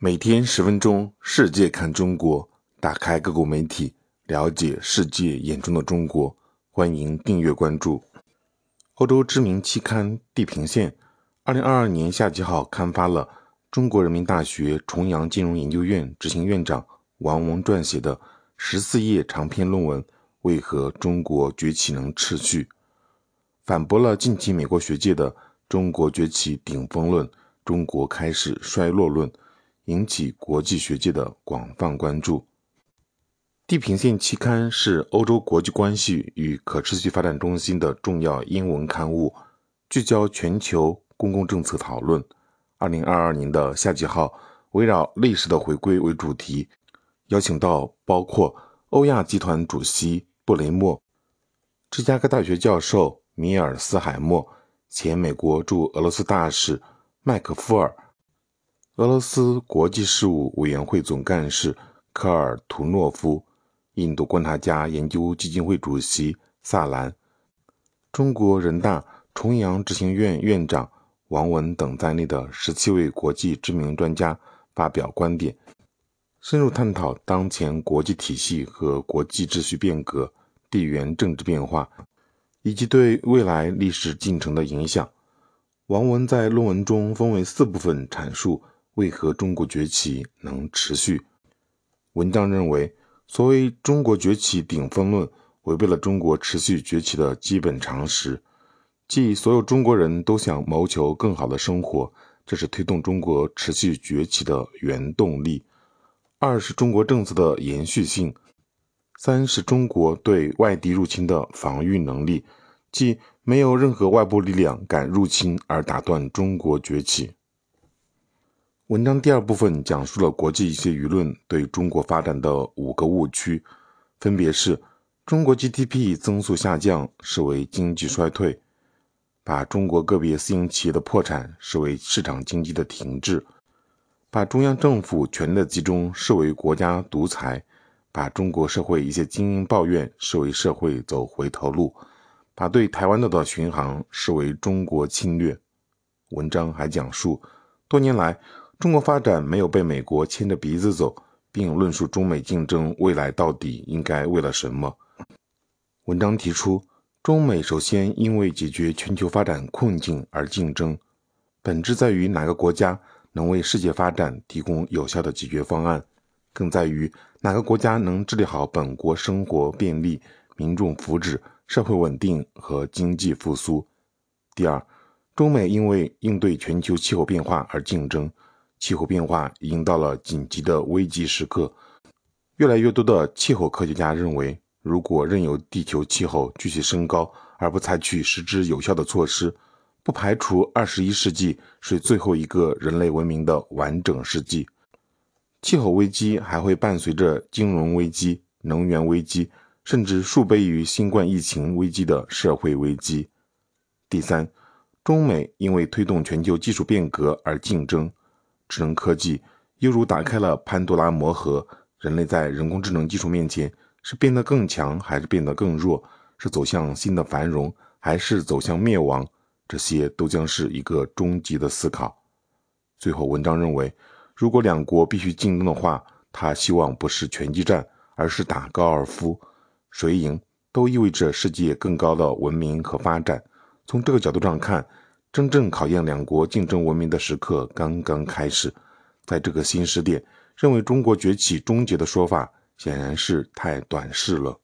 每天十分钟，世界看中国，打开各国媒体，了解世界眼中的中国。欢迎订阅关注。欧洲知名期刊《地平线》二零二二年夏季号刊发了中国人民大学重阳金融研究院执行院长王文撰写的十四页长篇论文《为何中国崛起能持续》，反驳了近期美国学界的“中国崛起顶峰论”“中国开始衰落论”。引起国际学界的广泛关注。地平线期刊是欧洲国际关系与可持续发展中心的重要英文刊物，聚焦全球公共政策讨论。二零二二年的夏季号围绕历史的回归为主题，邀请到包括欧亚集团主席布雷默、芝加哥大学教授米尔斯海默、前美国驻俄罗斯大使麦克夫尔。俄罗斯国际事务委员会总干事科尔图诺夫、印度观察家研究基金会主席萨兰、中国人大重阳执行院院长王文等在内的十七位国际知名专家发表观点，深入探讨当前国际体系和国际秩序变革、地缘政治变化以及对未来历史进程的影响。王文在论文中分为四部分阐述。为何中国崛起能持续？文章认为，所谓“中国崛起顶峰论”违背了中国持续崛起的基本常识，即所有中国人都想谋求更好的生活，这是推动中国持续崛起的原动力；二是中国政策的延续性；三是中国对外敌入侵的防御能力，即没有任何外部力量敢入侵而打断中国崛起。文章第二部分讲述了国际一些舆论对中国发展的五个误区，分别是：中国 GDP 增速下降视为经济衰退，把中国个别私营企业的破产视为市场经济的停滞，把中央政府权力的集中视为国家独裁，把中国社会一些精英抱怨视为社会走回头路，把对台湾岛的巡航视为中国侵略。文章还讲述多年来。中国发展没有被美国牵着鼻子走，并论述中美竞争未来到底应该为了什么。文章提出，中美首先因为解决全球发展困境而竞争，本质在于哪个国家能为世界发展提供有效的解决方案，更在于哪个国家能治理好本国生活便利、民众福祉、社会稳定和经济复苏。第二，中美因为应对全球气候变化而竞争。气候变化已经到了紧急的危机时刻，越来越多的气候科学家认为，如果任由地球气候继续升高而不采取实质有效的措施，不排除二十一世纪是最后一个人类文明的完整世纪。气候危机还会伴随着金融危机、能源危机，甚至数倍于新冠疫情危机的社会危机。第三，中美因为推动全球技术变革而竞争。智能科技犹如打开了潘多拉魔盒，人类在人工智能技术面前是变得更强还是变得更弱？是走向新的繁荣还是走向灭亡？这些都将是一个终极的思考。最后，文章认为，如果两国必须竞争的话，他希望不是拳击战，而是打高尔夫，谁赢都意味着世界更高的文明和发展。从这个角度上看。真正考验两国竞争文明的时刻刚刚开始，在这个新时点，认为中国崛起终结的说法显然是太短视了。